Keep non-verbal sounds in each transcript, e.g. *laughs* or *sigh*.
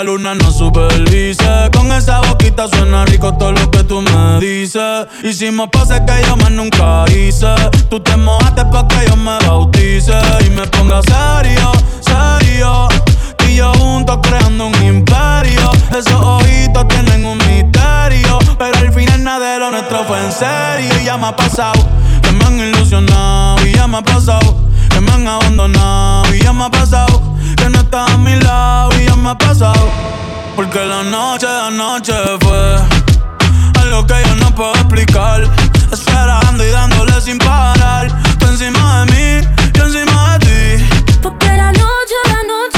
la luna nos supervise. Con esa boquita suena rico todo lo que tú me dices. Hicimos pases que yo más nunca hice. Tú te mojaste pa' que yo me bautice y me ponga serio, serio. Y yo juntos creando un imperio. Esos ojitos tienen un misterio. Pero al final nada de lo nuestro fue en serio. Y ya me ha pasado que me han ilusionado. Y ya me ha pasado que me han abandonado. Y ya me ha pasado que no estás a mi lado y ya me ha pasado. Porque la noche de anoche fue algo que yo no puedo explicar. Esperando y dándole sin parar. Tú encima de mí, yo encima de ti. Porque la noche de anoche.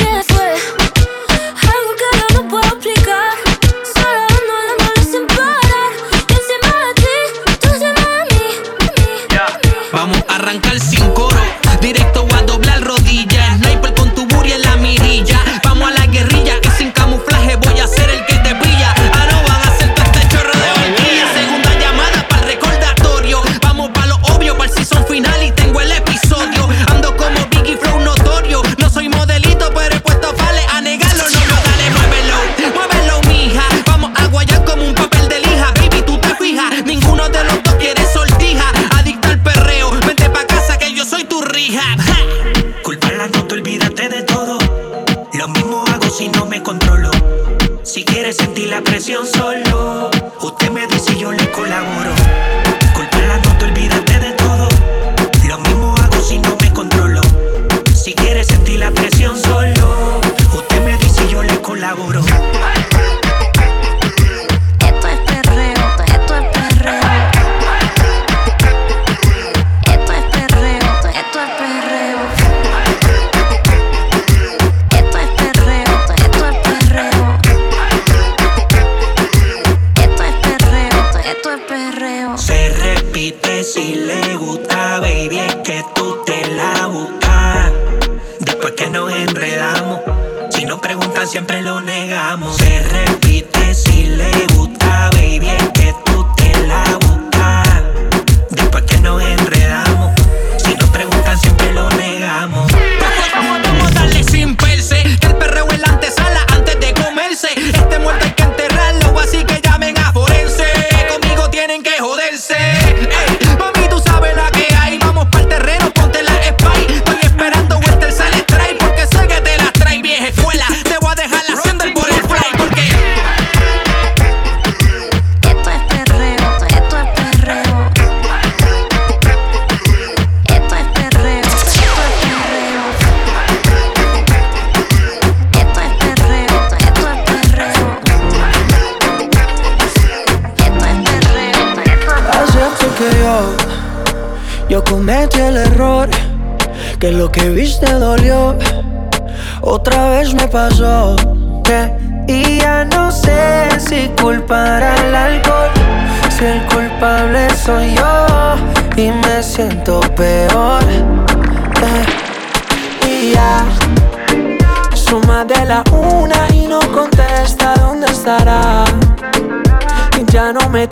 no me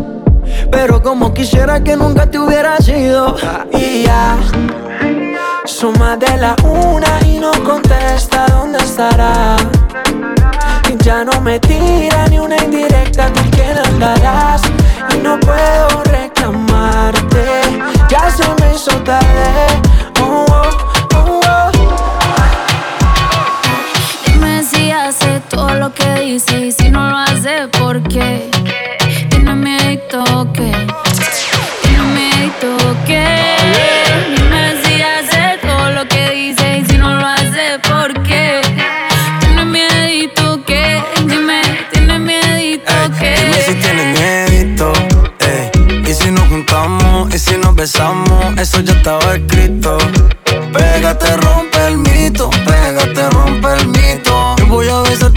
Pero como quisiera que nunca te hubiera sido. Y ya Suma de la una y no contesta dónde estará. Y ya no me tira ni una indirecta con quién andarás. Y no puedo reclamarte. Ya se me hizo tarde. Oh, oh, oh, oh. Dime si hace todo lo que dice y si no lo hace, ¿por qué? Toque. no me si hace todo lo que dice y si no lo hace, ¿por qué? Tiene miedito que, dime, tiene miedito que. Dime si tienes miedito, eh. Y si nos juntamos y si nos besamos, eso ya estaba escrito. Pégate, rompe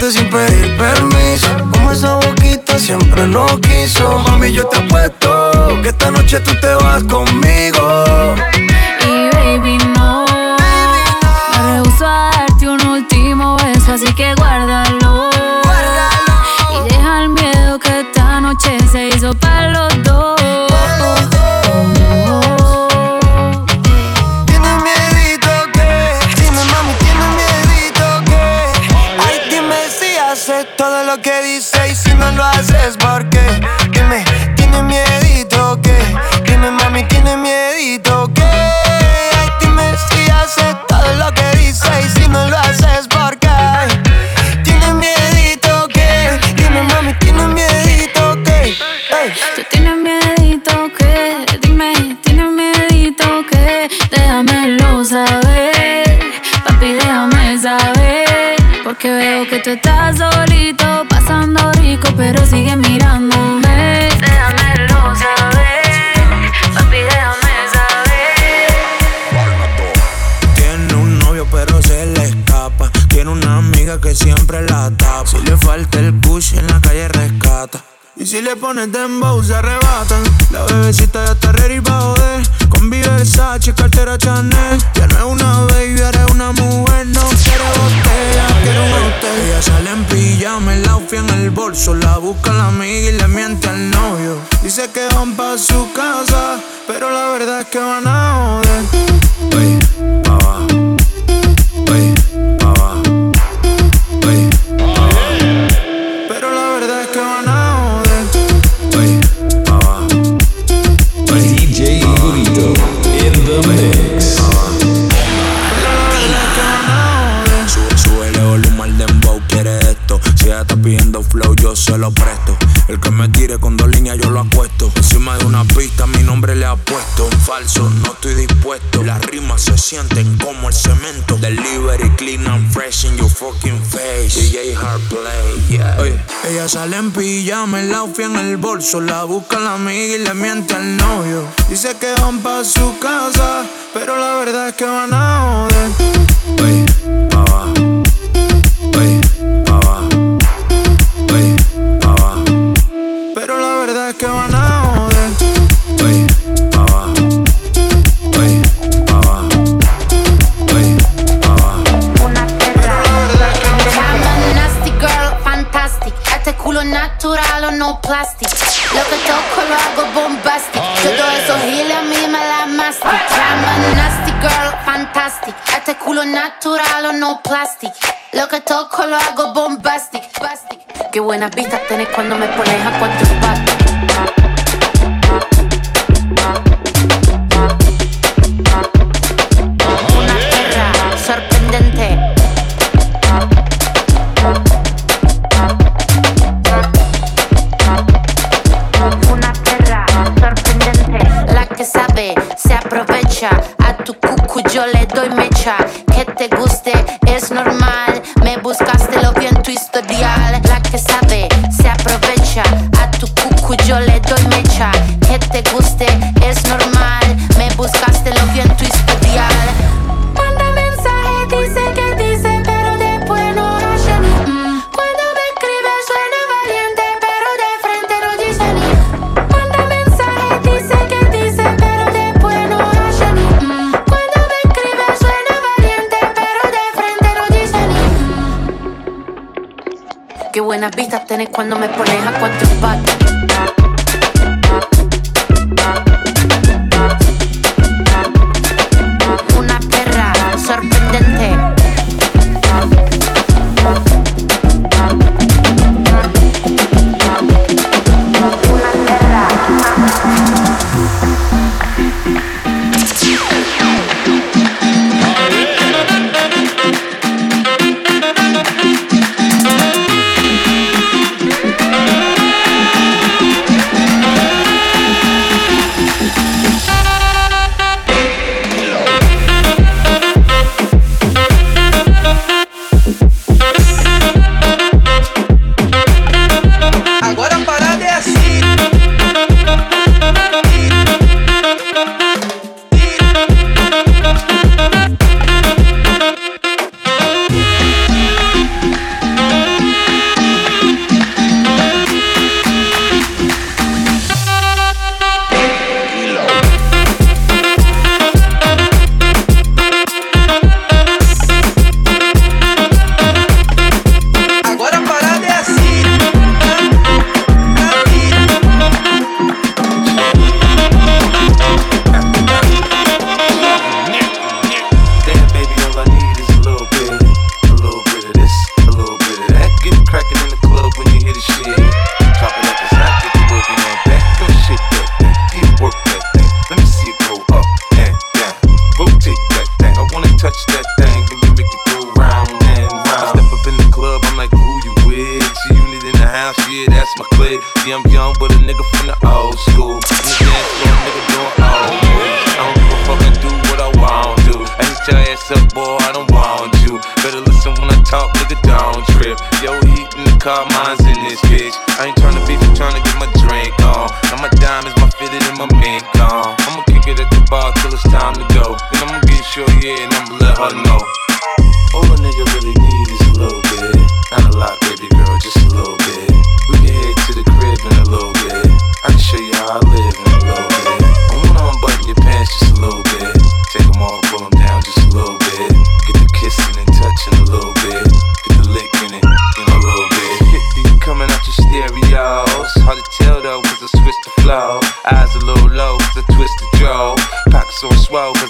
besarte sin pedir permiso. Como esa boquita siempre lo quiso. Mami, yo te apuesto que esta noche tú te vas conmigo. Y baby, no. Me rehuso a darte un último beso, así que guárdalo. Y deja el miedo que esta noche se hizo para los no Pones dembow se sale en pijama, el outfit en el bolso. La busca la amiga y le miente al novio. Dice que van pa' su casa, pero la verdad es que van a joder. Natural o no plastic. Lo que toco lo hago bombastic. Todo eso gile a mí me la mastic. I'm a nasty girl, fantastic. Este culo natural o no plastic. Lo que toco lo hago bombastic. Bastic. Qué buenas vistas tenés cuando me pones a cuatro patas. Yo le doy mecha. Que te guste,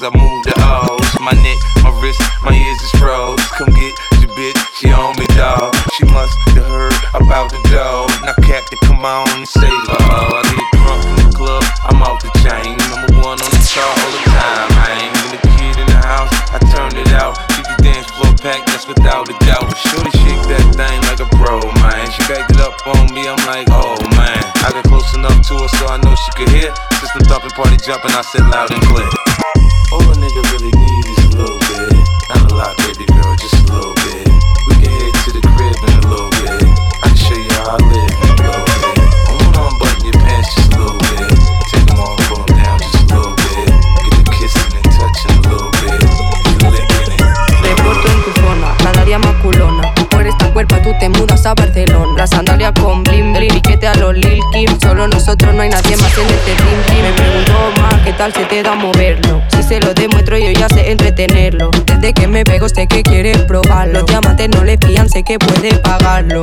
I move the O's. My neck, my wrist, my ears is froze. Come get your bitch, she on me, dog. She must have heard about the dough. Now, Captain, come on and say, oh, I get drunk in the club, I'm off the chain. Number one on the chart all the time, I ain't When the kid in the house, I turned it out. Keep the dance floor packed, that's without a doubt. Shorty shake that thing like a pro, man. She backed it up on me, I'm like, oh, man. I got close enough to her so I know she could hear. System thumping, party jumping, I said loud and clear. Nigga really need is a little bit. Not a lot, baby girl, just a little bit. We can head to the crib in a little bit. I can show you how I live in a little bit. I wanna unbutton your pants just a little bit. Take them off, pull them down just a little bit. Get the kissing and touching a little bit. Reporto en tu zona, cada día más culona. Por esta tú te mudas a Barcelona. La sandalia con blim blim, piquete a los Lil Kim. Solo nosotros no hay nadie más en este team tal se te da moverlo. Si se lo demuestro yo ya sé entretenerlo. Desde que me pego sé que quiere probarlo. Los diamantes no le fían, sé que puede pagarlo.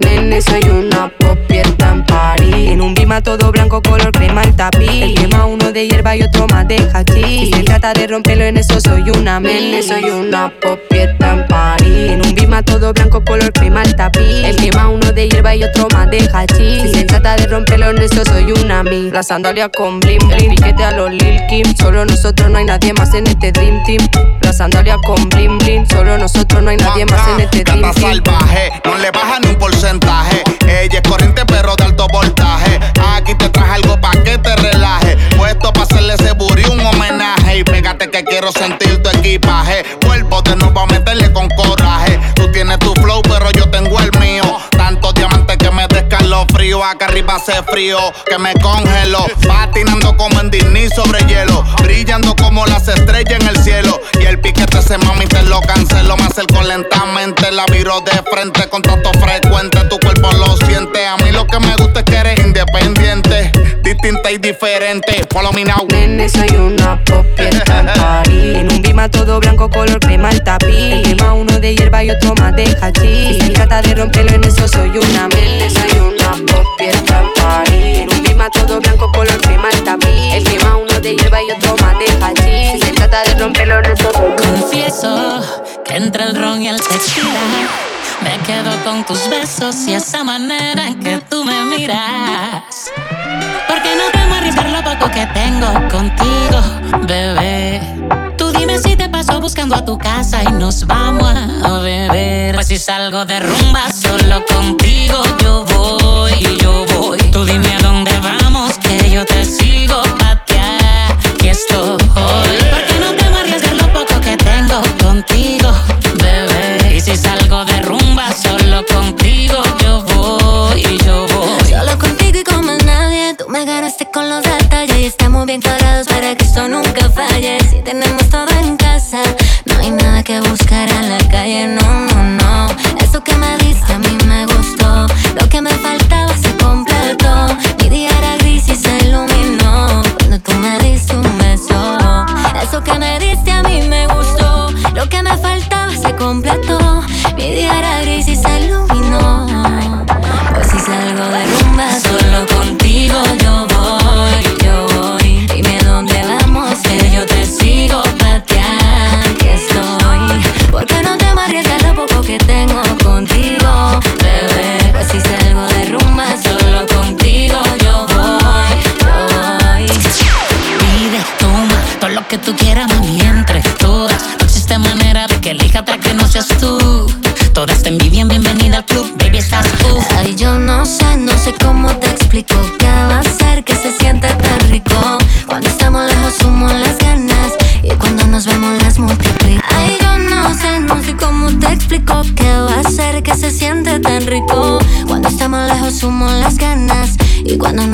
Nene, soy una popierta en París. En un bima todo blanco, color crema el tapiz. El quema uno de hierba y otro más de hachís. Si se trata de romperlo en eso, soy una nene, soy una popierta en París. En un bima todo blanco, color crema el tapiz. El quema uno de hierba y otro más de hachís. Si se trata de romperlo en eso, soy una mi. La sandalia con blim blim. Piquete a los Lil Kim. Solo nosotros no hay nadie más en este Dream Team. La sandalia con blim blim. Solo nosotros no hay nadie más en este Dream Team. salvaje, no le baja ni un porcentaje. Ella es corriente pero de alto voltaje. Aquí te traje algo pa' que te relaje. Puesto pa' hacerle ese buri un homenaje. Y pégate que quiero sentir tu equipaje. Cuerpo de nuevo a meterle con coraje. Tú tienes tu flow pero yo tengo el mío. Tantos diamantes que me frío. Acá arriba hace frío que me congelo. Patinando como en Disney sobre hielo. Brillando como las estrellas en el cielo. Y el piquete mami te lo cancelo. Me acerco lentamente, la viro de frente con tanto frecuente. Tu cuerpo lo siente. A mí lo que me gusta es que eres independiente. Distinta y diferente. Follow me now. Nene, soy una pop *laughs* en un bima todo blanco, color crema el tapiz. Tema uno de hierba y otro más de hachís. Si se trata de romperlo en eso, soy una nene, soy una pop. En un bima todo blanco, color crema el tapiz. Y se trata de romperlo una Confieso que entre el ron y el tequila me quedo con tus besos y esa manera en que tú me miras. Porque no temo arriesgar lo poco que tengo contigo, bebé. Tú dime si te paso buscando a tu casa y nos vamos a beber. Pues si salgo de rumba solo contigo yo voy y yo voy. Tú dime a dónde vamos que yo te sigo pa' ti aquí estoy. Porque no temo arriesgar lo poco que tengo contigo, bebé. Y si salgo de rumba solo contigo yo voy y yo voy. Solo contigo y con más nadie. Tú me ganaste con los detalles y estamos bien cuadrados para que esto nunca falle. Si tenemos todo en casa, no hay nada que buscar en la calle. No, no, no. Eso que me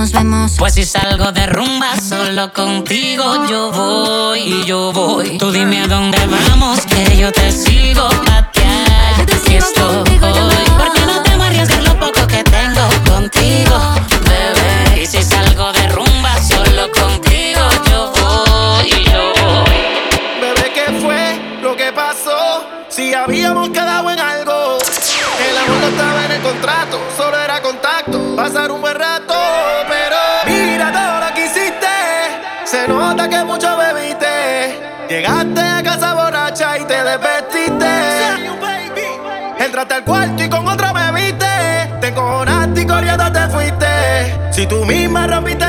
nos vemos. Pues si salgo de rumba solo contigo yo voy y yo voy. Tú dime a dónde vamos que yo te sigo pa' ti aquí estoy. Porque Entraste al cuarto y con otra me viste. Te encojonaste y corriendo te fuiste. Si tú misma rompiste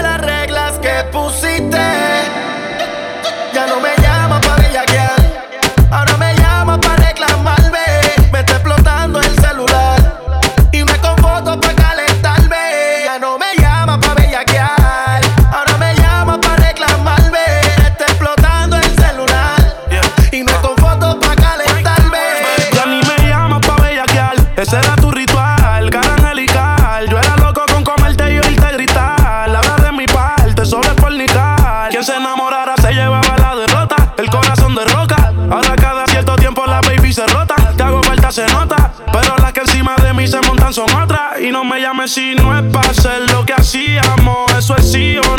no hacer lo que hacíamos. Eso es sí o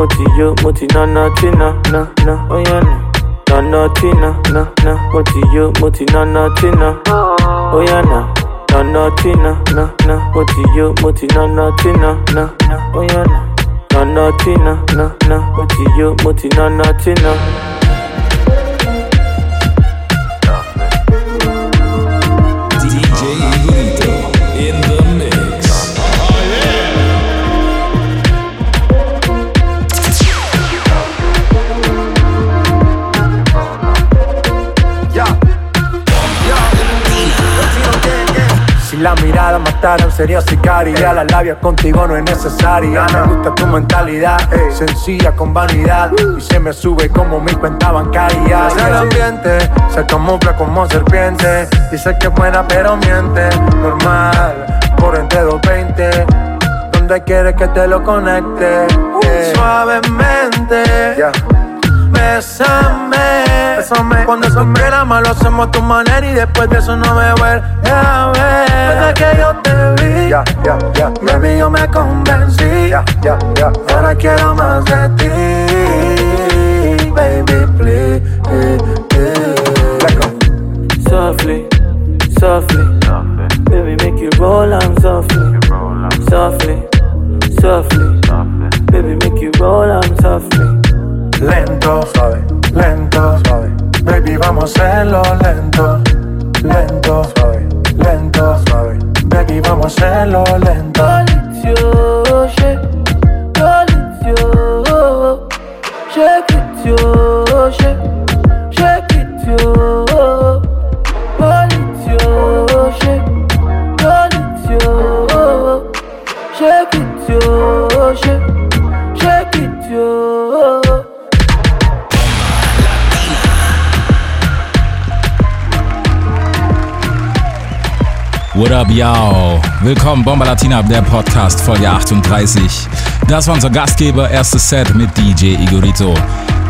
no, no, moti yo, moti, no, no, Tina, no, no, oh yeah, no. No, no, Tina, no, no, moti yo, moti, no, no, Tina. Oh yeah, no, no, no, Tina, no, no, moti yo, moti, no, no, Tina, no, no, oh yeah, no. No, na na tina na na Moti yo moti na na tina la mirada mataron sería sicaria. La labia contigo no es necesaria. Me gusta tu mentalidad Sencilla con vanidad. Y se me sube como mi cuenta bancaria. Es el ambiente Se camufla como serpiente. Dice que es buena pero miente. Normal Por entre 220 ¿Dónde quieres que te lo conecte? Eh. Suavemente Bésame. Bésame. Cuando se mal lo hacemos a tu manera y después de eso no me vuelve a ver. Desde que yo te vi, ya, ya, ya, baby, yo me convencí. Ahora quiero más de ti, baby, please. Softly, softly, baby, make you roll on softly, softly, softly, baby, make you roll on softly. Lento, suave, lento, suave. Baby, vamos a hacerlo lento, lento, suave, lento, suave. Baby, vamos a hacerlo lento. What up, y'all? Willkommen, Bomba Latina, der Podcast, Folge 38. Das war unser Gastgeber, erstes Set mit DJ Igorito.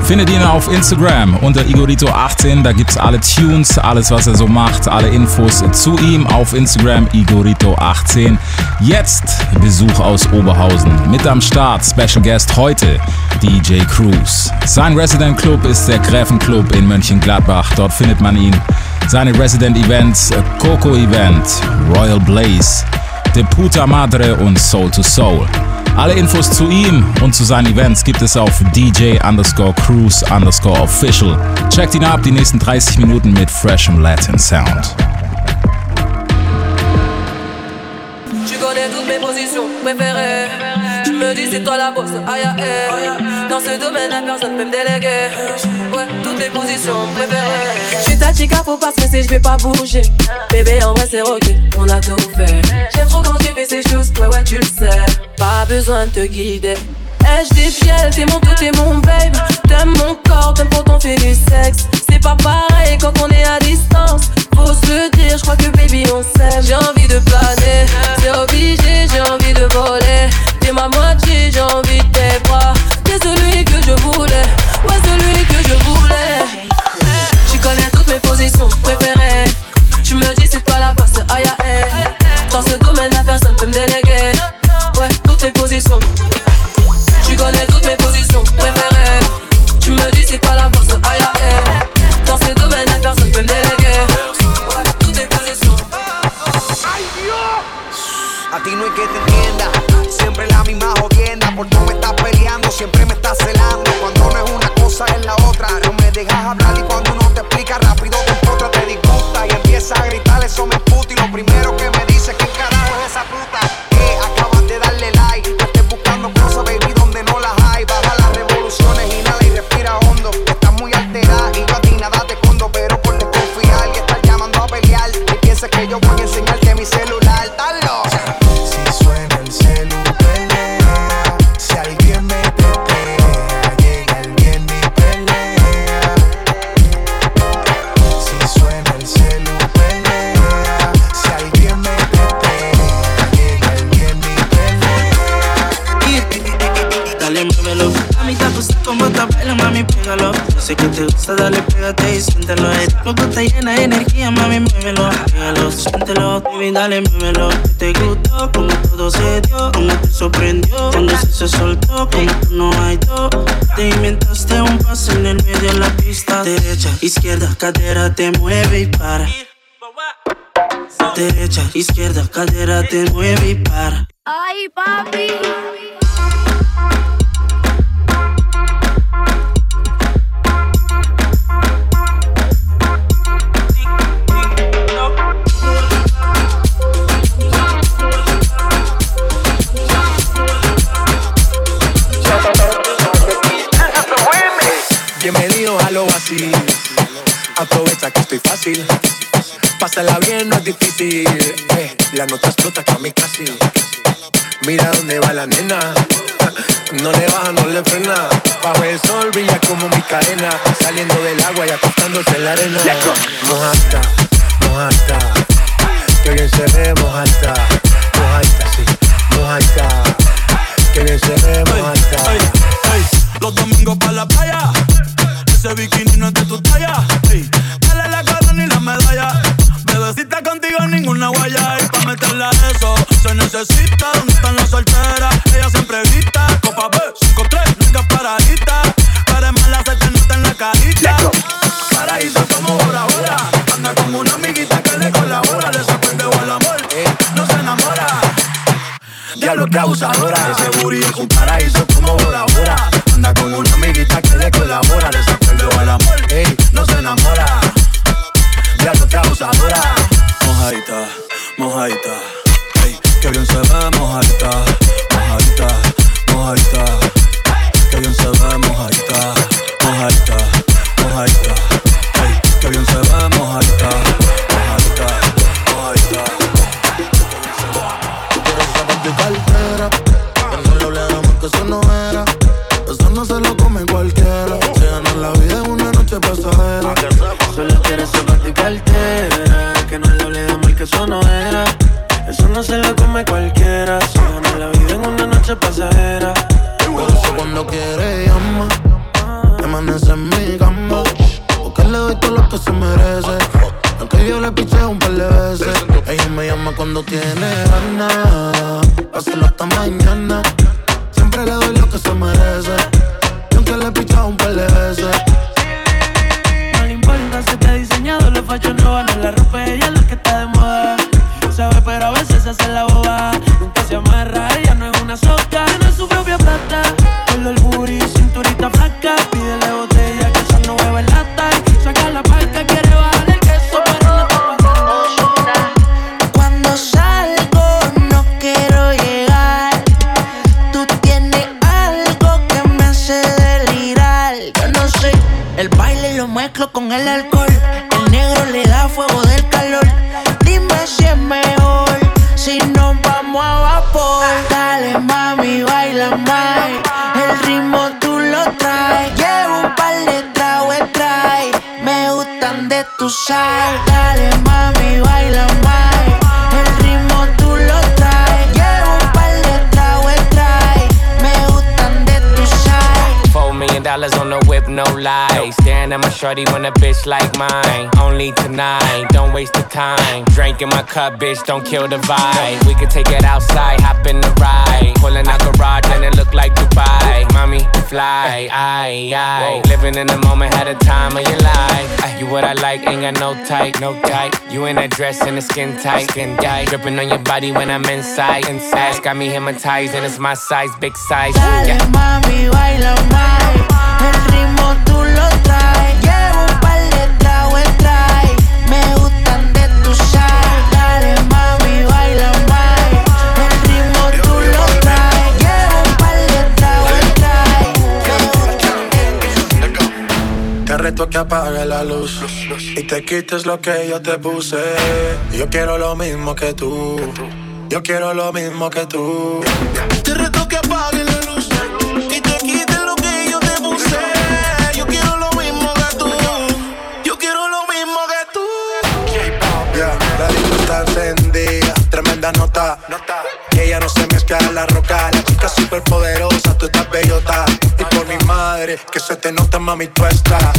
Findet ihn auf Instagram unter Igorito18, da gibt's alle Tunes, alles was er so macht, alle Infos zu ihm auf Instagram Igorito18. Jetzt Besuch aus Oberhausen. Mit am Start, Special Guest heute, DJ Cruz. Sein Resident Club ist der Gräfenclub in Mönchengladbach, dort findet man ihn. Seine Resident Events, Coco Event, Royal Blaze, De Puta Madre und Soul to Soul. Alle Infos zu ihm und zu seinen Events gibt es auf DJ underscore Cruise underscore official. Checkt ihn ab, die nächsten 30 Minuten mit freshem Latin Sound. Tu me dis c'est toi la bosse, aïe aïe. Dans ce domaine, la personne peut me déléguer. Ouais, toutes mes positions préférées. Je suis ta chica, faut pas stresser, je vais pas bouger. Bébé, en vrai, c'est ok, on a tout fait. J'aime trop quand tu fais ces choses, ouais, ouais, tu le sais. Pas besoin de te guider. Est-ce des fiel, t'es mon tout, t'es mon babe. T'aimes mon corps, t'aimes quand on fait du sexe. C'est pas pareil quand on est à distance. Faut se dire, je crois que baby on s'aime. J'ai envie de planer, c'est obligé, j'ai envie de voler. T'es ma moitié, j'ai envie de tes bras. T'es celui que je voulais, que te gusta, dale, pégate y siéntelo. El loco está llena de energía, mami, muévelo. Pégalo, siéntelo, baby, dale, muévelo. Que te gustó, como todo se dio, como te sorprendió. Cuando se, se soltó, como tú no hay dos. Te inventaste un paso en el medio de la pista. Derecha, izquierda, cadera, te mueve y para. Derecha, izquierda, cadera, te mueve y para. Ay, papi. Estoy fácil. Pásala bien, no es difícil. Eh, la nota explota casi. Mira dónde va la nena. No le baja, no le frena. Bajo el sol brilla como mi cadena. Saliendo del agua y acostándose en la arena. Mojata, mojata. Que bien se ve, mojata. Mojata, sí, mojata. Que bien se ve, mojata. Los domingos para la playa. Ese bikini no es de tu talla. Dale la corona y la medalla. Bebecita contigo ninguna guaya. Y pa' meterla eso se necesita. ¿Dónde están las solteras? Ella siempre grita. Copa B, 5-3, nunca paradita. Para mala se te nota en la carita. Paraíso como Bora Bora. Anda con una amiguita que le colabora. Le sorprende o el amor. No se enamora. Diablo que abusadora. Ese booty es un paraíso como Bora Bora. Anda con una amiguita que le colabora. Le o el amor. Ey, No se enamora. diablo que abusadora. Mojadita, mojadita. Ey, que bien se ve mojadita, mojadita, mojadita. Drink in my cup, bitch, don't kill the vibe. We could take it outside, hop in the ride. Pulling out garage and it look like Dubai. Mommy, fly, aye, aye. Living in the moment, had a time of your life. You what I like, ain't got no type, no type. You in that dress and the skin tight, skin tight. Dripping on your body when I'm inside, inside. Got me hypnotized and it's my size, big size. Dale Yeah. mami, baila más. El ritmo tú lo traes. Llevo reto que apague la luz y te quites lo que yo te puse. Yo quiero lo mismo que tú. Yo quiero lo mismo que tú. Te reto que apagues la luz y te quites lo que yo te puse. Yo quiero lo mismo que tú. Yo quiero lo mismo que tú. Yeah, la disco está encendida, tremenda nota. Que ella no se mezcla en la roca. La chica súper poderosa, tú estás bellota. Que se te nota, mami, tú estás.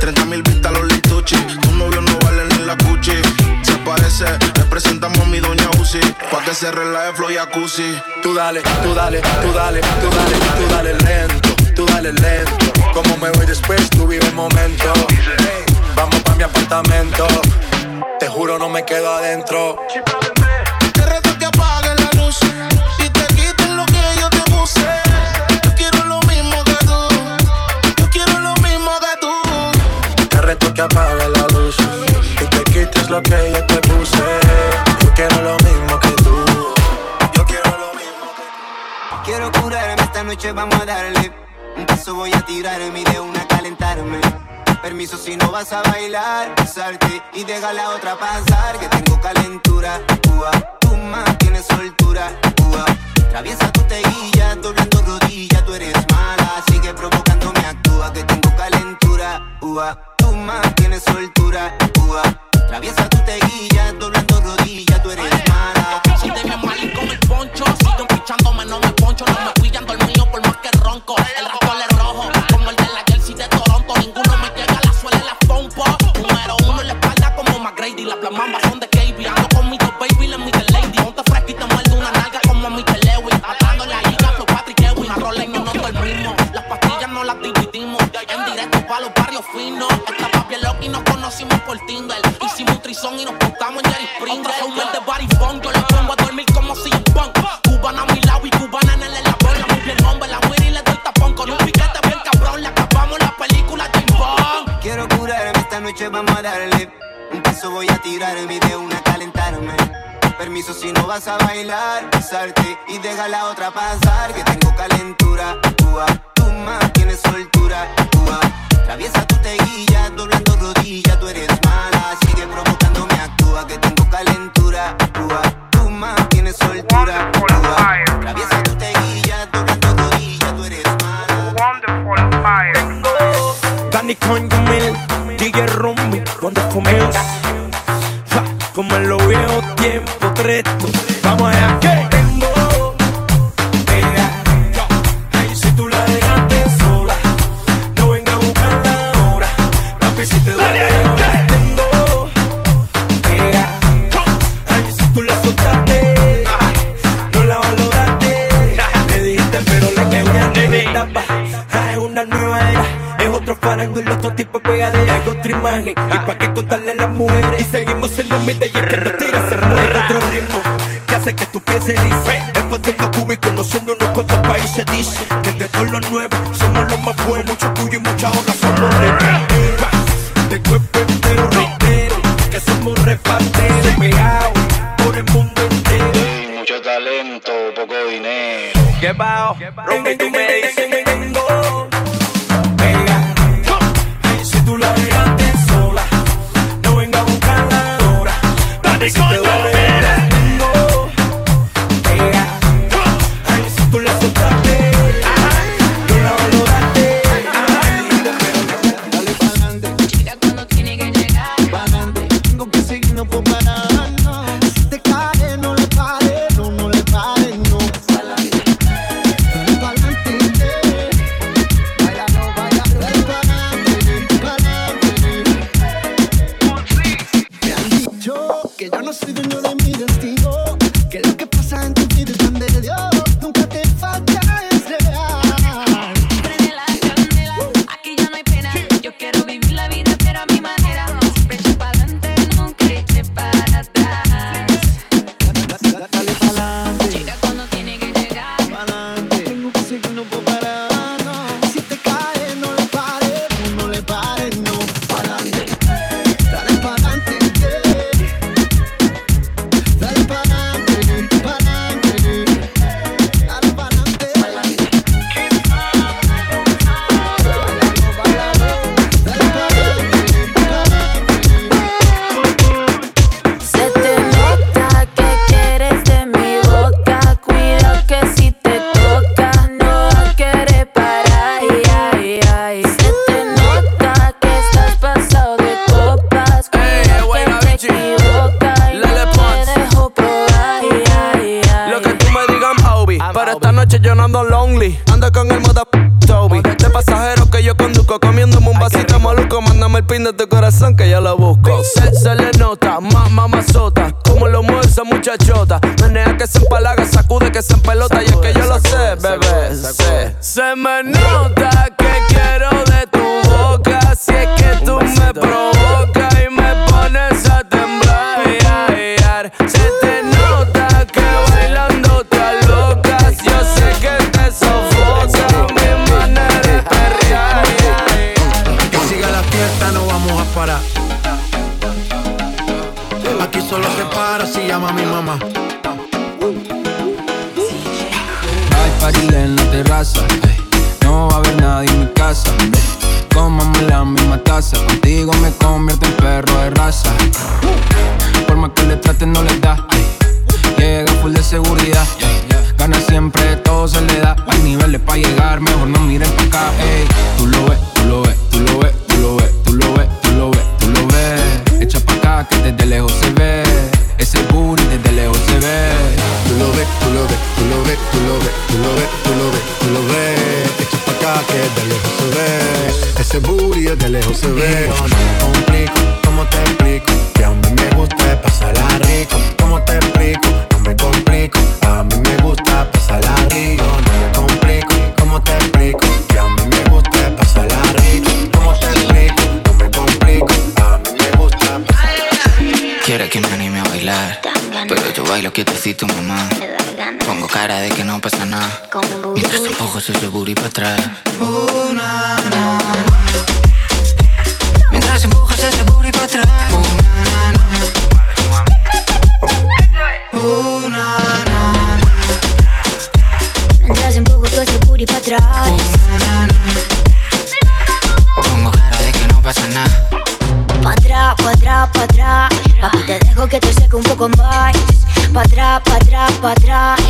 30 mil vistas los lituchi. Tu novio no vale ni la cuchi. Se parece, le presentamos a mi doña Uzi. Pa' que se relaje flow y jacuzzi. Tú dale, tú dale, tú dale, tú dale, tú dale lento, tú dale lento. Como me voy después, tú vive el momento. Vamos pa' mi apartamento. Te juro, no me quedo adentro. Tú. Reto que apague la luz y te quites lo que yo te puse. Yo quiero lo mismo que tú. Quiero curarme esta noche, vamos a darle. Un paso voy a tirarme y de una calentarme. Permiso si no vas a bailar, salte y deja la otra pasar. Que tengo calentura, ua. Tú más tienes soltura, ua. Traviesa tu teguilla, doblando rodilla, tú eres mala. Sigue provocándome, actúa que tengo calentura, ua. Tienes soltura, ua. Traviesa tu teguilla, doblando rodilla, tú eres mala. Si te me mal con el poncho, siguen pichándome, no me poncho, no me pillan mío por más que ronco. Vas a bailar, salte y deja la otra pasar. Que tengo calentura, ua. Tú más tienes soltura, ua. Traviesa tu teguilla, doblando rodilla, tú eres mala. Sigue provocándome, actúa que tengo calentura, ua. Tú más tienes soltura, ua. Traviesa tu teguilla, doblando rodilla, tú eres Danny con Yumil, DJ Wonderful Music. Ja, Como en los Vamos allá, que tengo. Ay, si tú la dejaste sola, no venga a buscarla ahora. Papi, si te duele, tengo. Ay, si tú la soltaste, no la valoraste. Le dijiste, pero quedó una nueva etapa. Ah, Es una nueva era. Es otro farándula, otro tipo de pegadera, es otra imagen. Y pa' qué contarle a las mujeres. Y seguimos en los mitos y el que nos tira se muere. Otro ritmo que hace que tú pienses y dices. Después de los cúbicos, conociendo unos cuantos países, dice que de todos los nuevos somos los más buenos. Mucho tuyo y mucha honra somos reparteros. De cuerpo entero, reitero que somos reparteros. Pegados por el mundo entero. Mucho talento, poco dinero. ¿Qué? Rompe, tú me digas, Obi. Pero esta noche yo no ando lonely. Ando con el moda Toby. De pasajero que yo conduzco. Comiéndome un vasito maluco. Mándame el pin de tu corazón que yo lo busco. Se, se le nota, más mamazota. Como lo mueve esa muchachota. Menea que se empalaga, sacude que se empelota. Y es que yo lo sé, bebé. sé. Se me nota mamá. Hay party en la terraza, no va a haber nadie en mi casa. comamos la misma taza. Contigo me convierte en perro de raza. Por más que le traten, no le da. Llega full de seguridad. Gana siempre, todo se le da. Hay niveles para llegar, mejor no miren pa' acá. Ey, tú lo ves, tú lo ves, tú lo ves, tú lo ves, tú lo ves, tú lo ves, tú lo ves. Echa pa' acá que desde lejos se ve. Ves, tú lo ves, tú lo ves, tú lo ves, tú lo ves, tú lo ves, tú lo ves. Echa pa' acá que desde lejos se ve. Ese booty desde lejos se ve. Yo no me complico, ¿cómo te explico? Que a mí me gusta pasarla rico. ¿Cómo te explico? No me complico. A mí me gusta pasarla rico. No me complico, ¿cómo te explico? Que a mí me gusta pasarla rico. ¿Cómo te explico? No me complico. A mí me gusta Quiere que me anime a bailar, pero yo bailo quietecito, mamá. Pongo cara de que no pasa nada. Mientras empujo ese booty para atrás. Mientras empujas ese booty para atrás. Mientras empujo todo ese booty pa' atrás. Pongo cara de que no pasa nada. Pa' atrás, pa' atrás, pa' atrás. Papi, te dejo que te seque un poco más. Pa' atrás, pa' atrás, pa' atrás.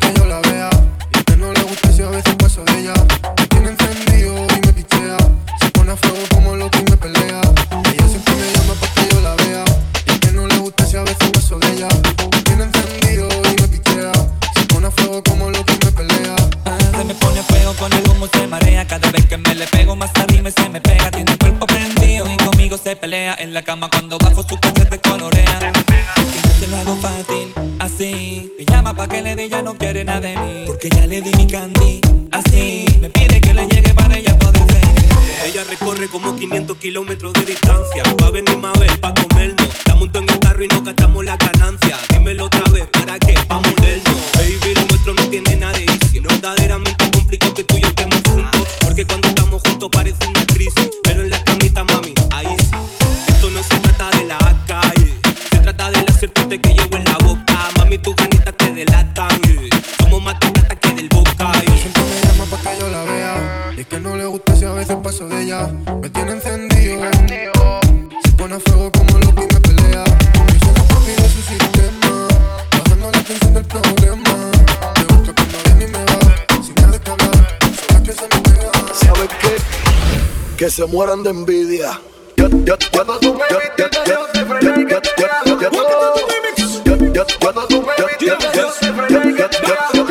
Que yo la vea. Y a usted no le gusta si a veces paso de ella. Me tiene encendido y me pichea. Se pone a fuego como loco y me pelea. Ella siempre me llama pa' que yo la vea. Y a usted no le gusta si a veces paso de ella. Me tiene encendido y me pichea. Se pone a fuego como loco y me pelea. Se me pone feo con el humo, se marea Cada vez que me le pego más arriba y se me pega Tiene el cuerpo prendido y conmigo se pelea En la cama cuando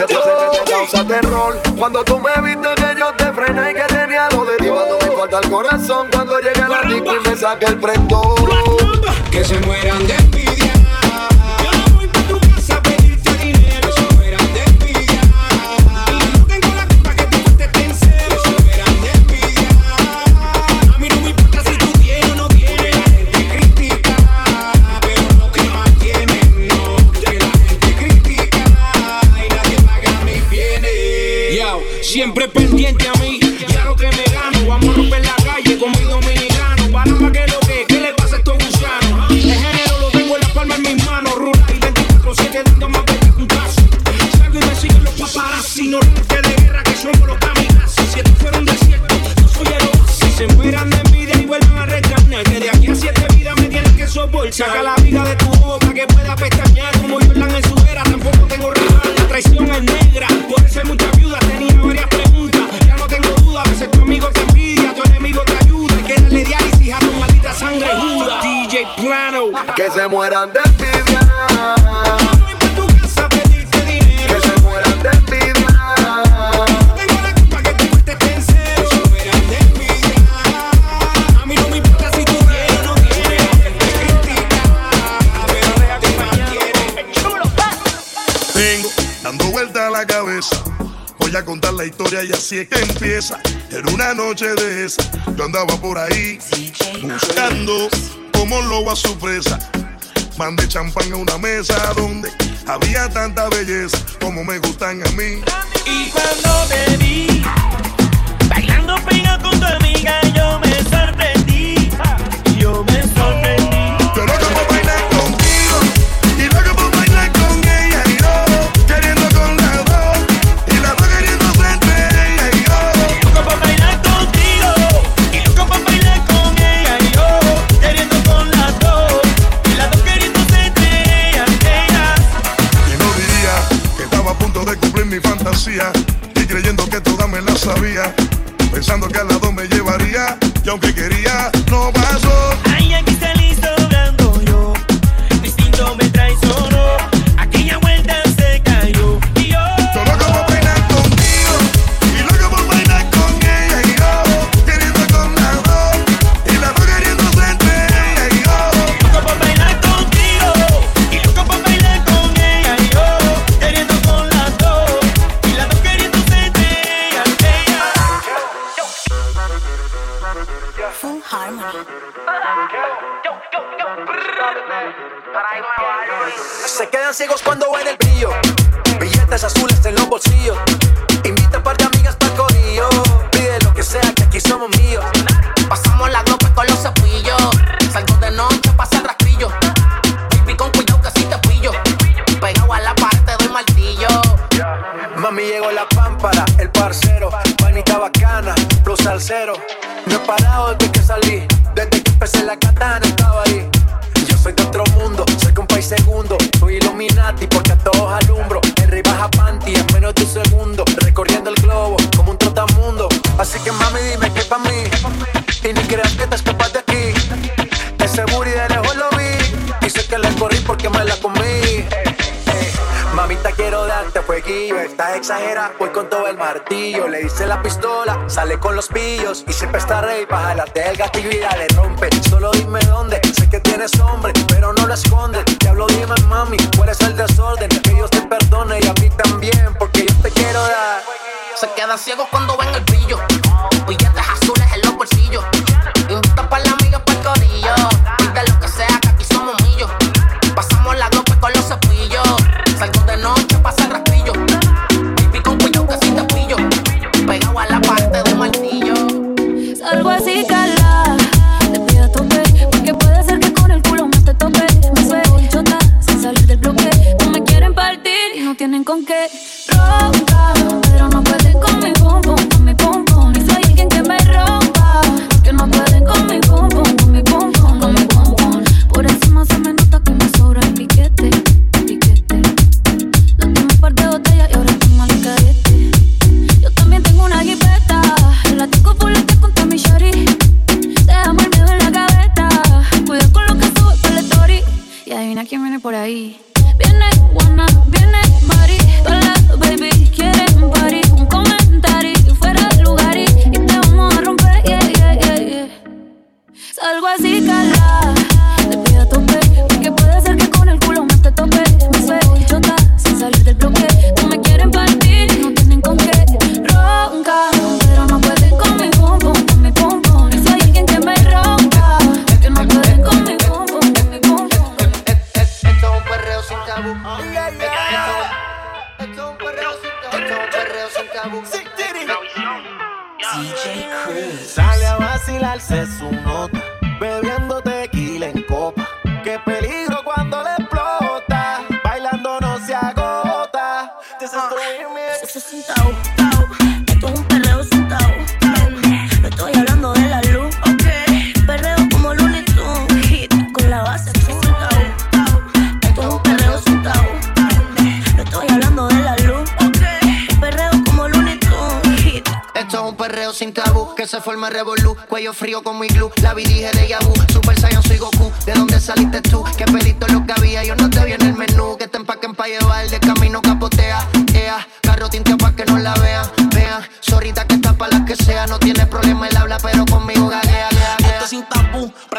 yo, causa terror. Cuando tú me viste que yo te frené y que tenía lo de ti. Cuando me falta el corazón, cuando llegue la disco y me saque el prendón. Que se mueran de siempre pendiente así es que empieza. Era una noche de esa, yo andaba por ahí buscando como lobo a su presa. Mandé champán a una mesa donde había tanta belleza como me gustan a mí. Y cuando te vi bailando pega con tu amiga, yo me sorprendí.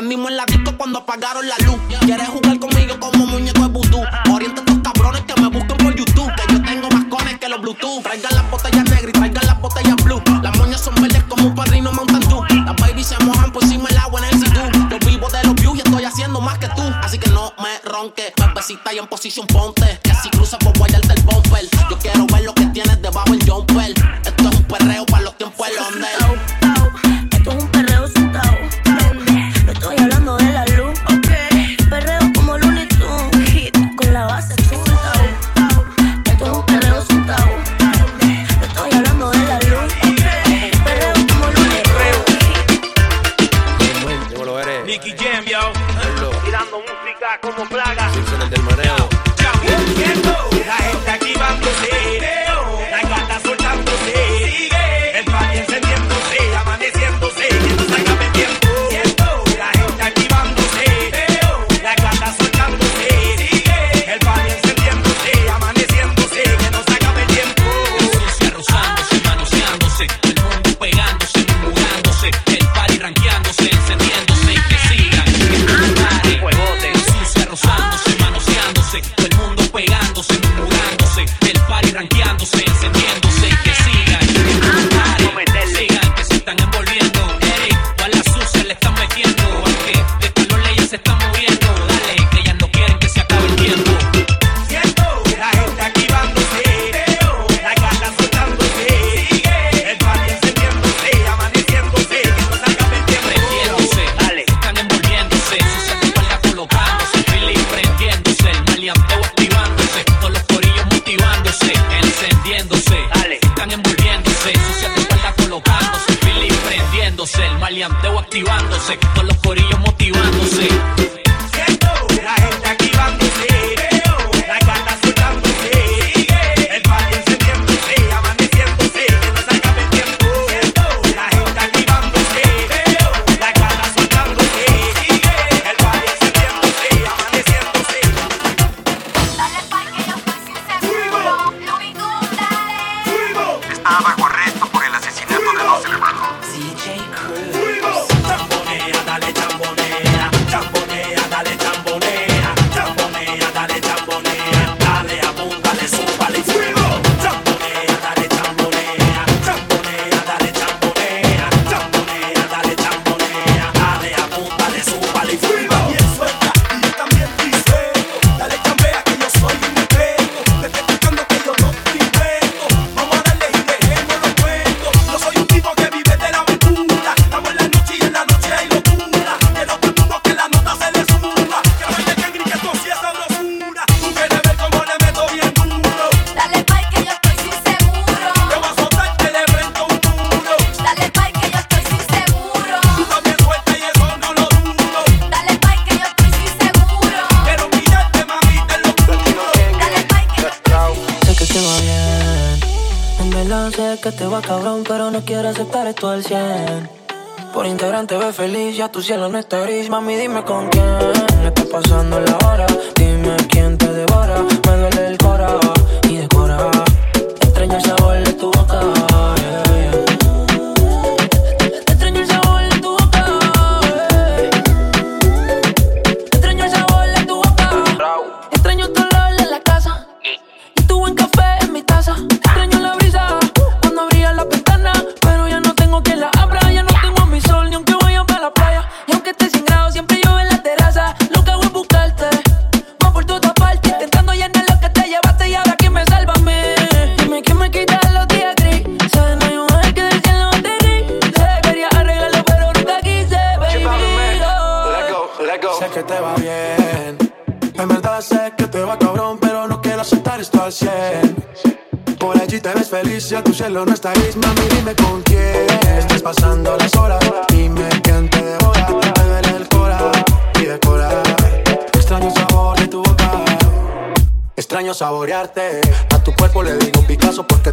Prendimos en la disco cuando apagaron la luz. Quieres jugar conmigo como muñeco de vudú. Orienta a estos cabrones que me busquen por YouTube. Que yo tengo más cones que los Bluetooth. Traigan las botellas negras y traigan las botellas blue. Las moñas son verdes como un perrino Mountain Dew. Las baby se mojan por encima el agua en el sidú. Yo vivo de los views y estoy haciendo más que tú. Así que no me ronques. Bebecita y en posición ponte. activándose. Con los corillos social en stories, mami, dime con quién. Le está pasando la hora. Si a tu cielo no estáis, mami, dime con quién. Estás pasando las horas Dime quién te devora Me duele el cora y decora Extraño el sabor de tu boca Extraño saborearte. A tu cuerpo le digo Picasso porque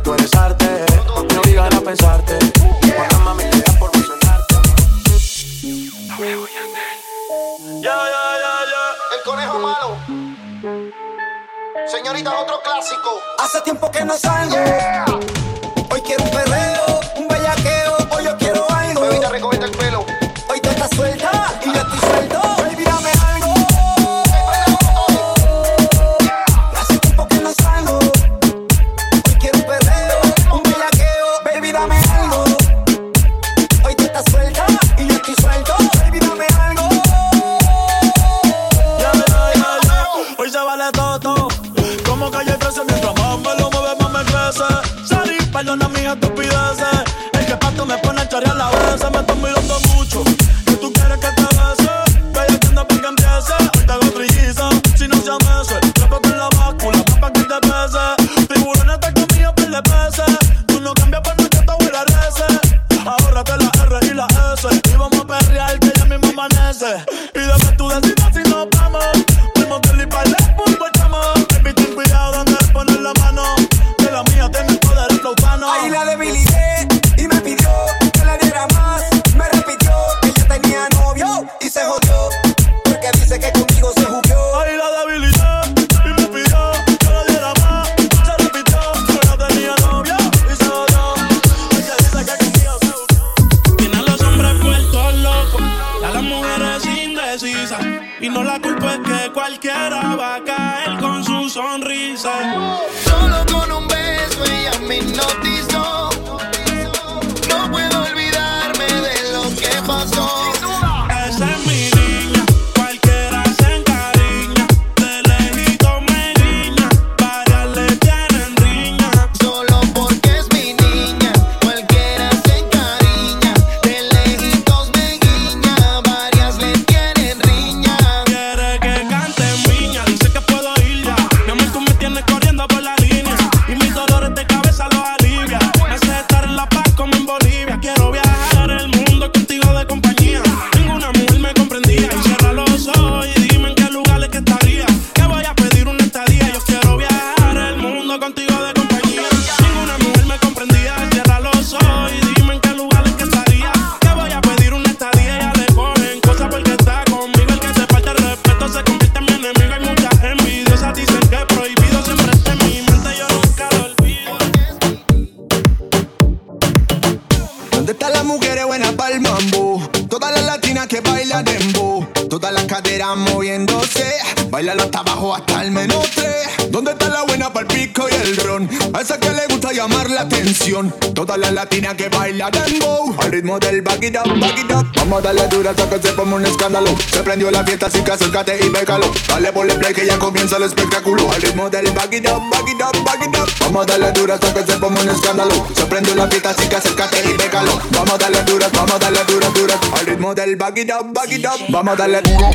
prendió la fiesta, así que acércate y pégalo. Dale por el play que ya comienza el espectáculo. Al ritmo del back it up, back it up. Vamos a darle dura hasta que se ponga un escándalo. Se la fiesta, así que acércate y pégalo. Vamos a darle dura, vamos a darle dura, dura. Al ritmo del back it up, back. Vamos a darle duro,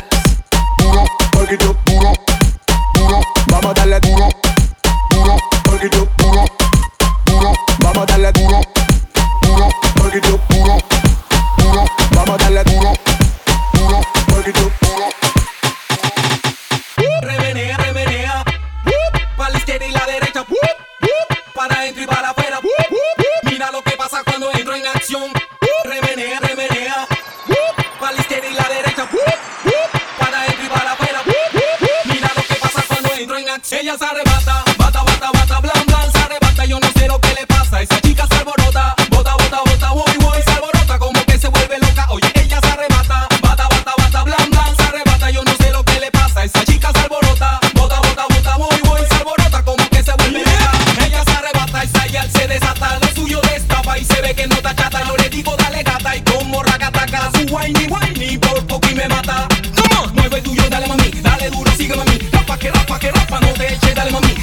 duro, back it up, duro, duro. Vamos a darle duro, duro, back it up, duro, duro. Vamos a darle duro, duro, back it duro, duro. Vamos a darle duro. ella se arrebata, bata, bata, bata, blan, blan, se arrebata. Yo no sé lo que le pasa, esa chica se alborota, bota, bota, bota, voy, voy, se alborota, como que se vuelve loca. Oye, ella se arrebata, bata, bata, bata, blan, blan, se arrebata. Yo no sé lo que le pasa, esa chica se alborota, bota, bota, bota, voy, voy, se alborota, como que se vuelve loca. Ella se arrebata, esa y al se desata, lo suyo destapa y se ve que no está chata. Yo le digo dale gata y como racataca, su whiny, whiny, por poco y me mata. dale, che, dale mami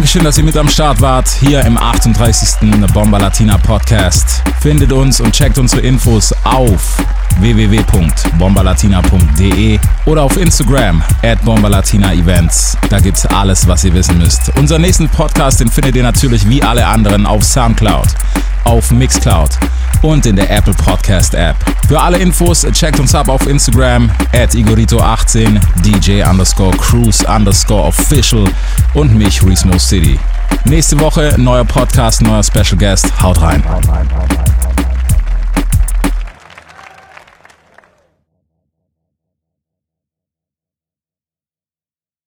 Dankeschön, dass ihr mit am Start wart, hier im 38. Bomba Latina Podcast. Findet uns und checkt unsere Infos auf www.bombalatina.de oder auf Instagram at Bombalatina Events. Da gibt's alles, was ihr wissen müsst. Unseren nächsten Podcast, den findet ihr natürlich wie alle anderen auf Soundcloud, auf Mixcloud und in der Apple Podcast App. Für alle Infos checkt uns ab auf Instagram at Igorito18, DJ underscore Cruise underscore official und mich Reesmo City. Nächste Woche neuer Podcast, neuer Special Guest. Haut rein, haut rein.